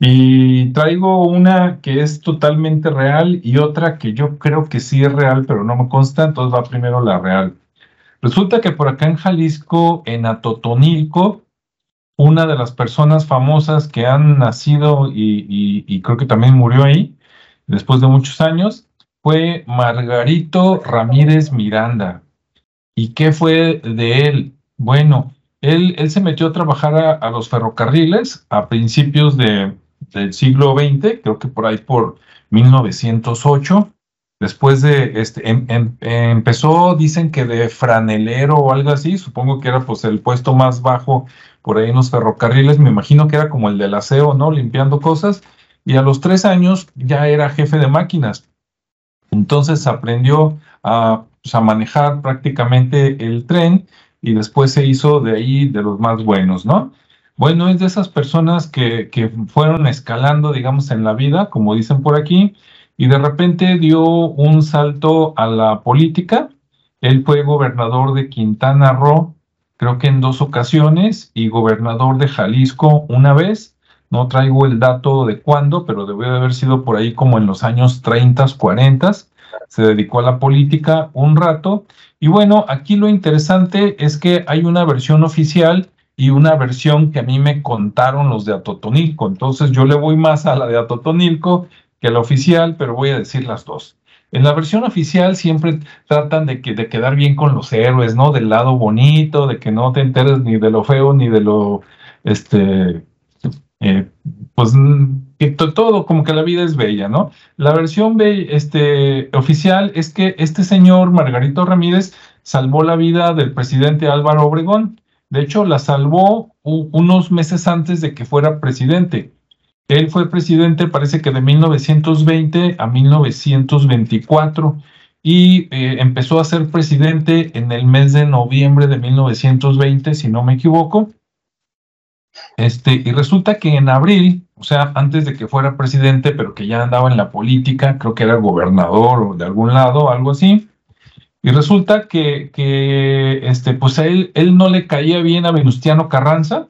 Y traigo una que es totalmente real y otra que yo creo que sí es real, pero no me consta, entonces va primero la real. Resulta que por acá en Jalisco, en Atotonilco, una de las personas famosas que han nacido y, creo que también murió ahí, después de muchos años, fue Margarito Ramírez Miranda. ¿Y qué fue de él? Bueno, él, se metió a trabajar a, los ferrocarriles a principios de, del siglo XX, creo que por ahí por 1908. Después de, este, em, em, empezó, dicen que de franelero o algo así, supongo que era pues el puesto más bajo por ahí en los ferrocarriles, me imagino que era como el del aseo, ¿no? Limpiando cosas, y a los tres años ya era jefe de máquinas. Entonces aprendió a, pues, a manejar prácticamente el tren y después se hizo de ahí de los más buenos, ¿no? Bueno, es de esas personas que, que fueron escalando, digamos, en la vida, como dicen por aquí, y de repente dio un salto a la política. Él fue gobernador de Quintana Roo, creo que en dos ocasiones, y gobernador de Jalisco una vez. No traigo el dato de cuándo, pero debe de haber sido por ahí como en los años 30, 40. Se dedicó a la política un rato. Y bueno, aquí lo interesante es que hay una versión oficial y una versión que a mí me contaron los de Atotonilco. Entonces yo le voy más a la de Atotonilco que la oficial, pero voy a decir las dos. En la versión oficial siempre tratan de, que, de quedar bien con los héroes, ¿no? Del lado bonito, de que no te enteres ni de lo feo ni de lo, este, eh, pues, que todo, como que la vida es bella, ¿no? La versión este, oficial es que este señor, Margarito Ramírez, salvó la vida del presidente Álvaro Obregón. De hecho, la salvó unos meses antes de que fuera presidente. Él fue presidente, parece que de 1920 a 1924 y eh, empezó a ser presidente en el mes de noviembre de 1920, si no me equivoco. Este, y resulta que en abril, o sea, antes de que fuera presidente, pero que ya andaba en la política, creo que era gobernador o de algún lado, algo así, y resulta que, este, pues a él, no le caía bien a Venustiano Carranza,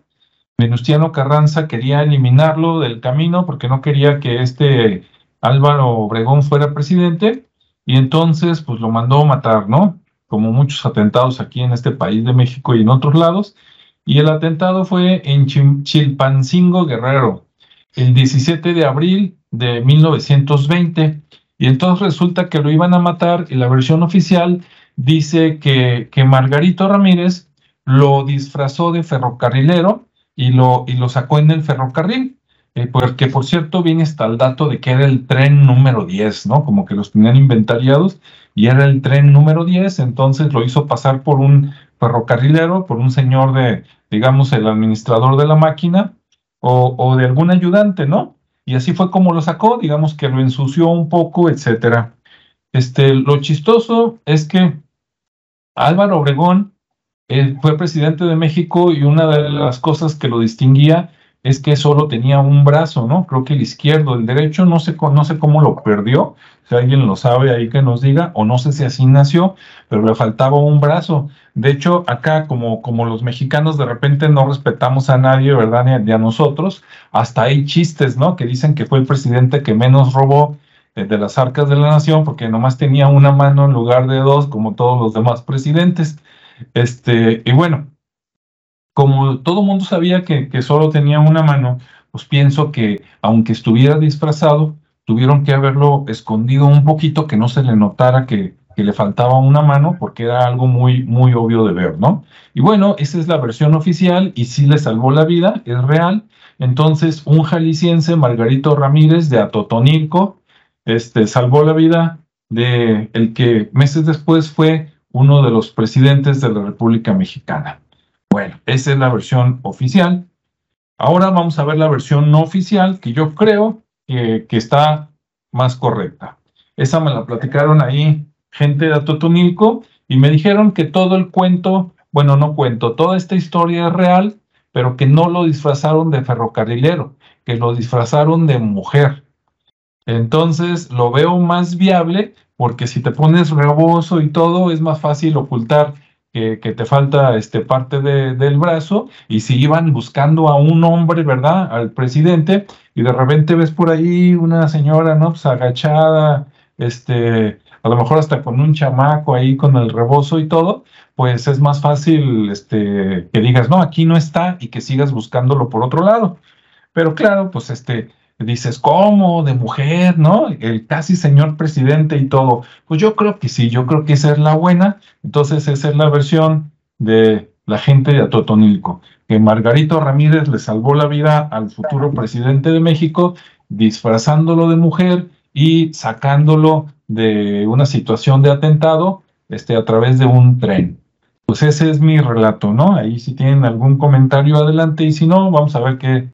Venustiano Carranza quería eliminarlo del camino porque no quería que este Álvaro Obregón fuera presidente y entonces pues lo mandó matar, ¿no? Como muchos atentados aquí en este país de México y en otros lados. Y el atentado fue en Chilpancingo Guerrero, el 17 de abril de 1920. Y entonces resulta que lo iban a matar y la versión oficial dice que, que Margarito Ramírez lo disfrazó de ferrocarrilero y lo, y lo sacó en el ferrocarril, eh, porque por cierto viene hasta el dato de que era el tren número 10, ¿no? Como que los tenían inventariados y era el tren número 10, entonces lo hizo pasar por un ferrocarrilero, por un señor de, digamos, el administrador de la máquina o, o de algún ayudante, ¿no? Y así fue como lo sacó, digamos que lo ensució un poco, etcétera. Este, lo chistoso es que Álvaro Obregón él fue presidente de México y una de las cosas que lo distinguía es que solo tenía un brazo, ¿no? Creo que el izquierdo, el derecho, no sé, no sé cómo lo perdió, si alguien lo sabe ahí que nos diga, o no sé si así nació, pero le faltaba un brazo. De hecho, acá como, como los mexicanos de repente no respetamos a nadie, ¿verdad? Ni a, nosotros, hasta hay chistes, ¿no? Que dicen que fue el presidente que menos robó eh, de las arcas de la nación porque nomás tenía una mano en lugar de dos, como todos los demás presidentes. Este, y bueno, como todo mundo sabía que, solo tenía una mano, pues pienso que aunque estuviera disfrazado, tuvieron que haberlo escondido un poquito, que no se le notara que, que, le faltaba una mano, porque era algo muy, muy obvio de ver, ¿no? Y bueno, esa es la versión oficial y sí le salvó la vida, es real. Entonces, un jalisciense, Margarito Ramírez, de Atotonilco, este, salvó la vida de el que meses después fue uno de los presidentes de la República Mexicana. Bueno, esa es la versión oficial. Ahora vamos a ver la versión no oficial, que yo creo que, está más correcta. Esa me la platicaron ahí gente de Atotonilco y me dijeron que todo el cuento, bueno, no cuento, toda esta historia es real, pero que no lo disfrazaron de ferrocarrilero, que lo disfrazaron de mujer. Entonces lo veo más viable porque si te pones rebozo y todo, es más fácil ocultar que, te falta este, parte del brazo, y si iban buscando a un hombre, ¿verdad? Al presidente, y de repente ves por ahí una señora, ¿no? Pues agachada, este, a lo mejor hasta con un chamaco ahí con el rebozo y todo, pues es más fácil este, que digas, no, aquí no está y que sigas buscándolo por otro lado. Pero claro, pues este, dices, ¿cómo? De mujer, ¿no? El casi señor presidente y todo. Pues yo creo que sí, yo creo que esa es la buena. Entonces esa es la versión de la gente de Atotonilco, que Margarito Ramírez le salvó la vida al futuro presidente de México disfrazándolo de mujer y sacándolo de una situación de atentado este, a través de un tren. Pues ese es mi relato, ¿no? Ahí si tienen algún comentario adelante y si no, vamos a ver qué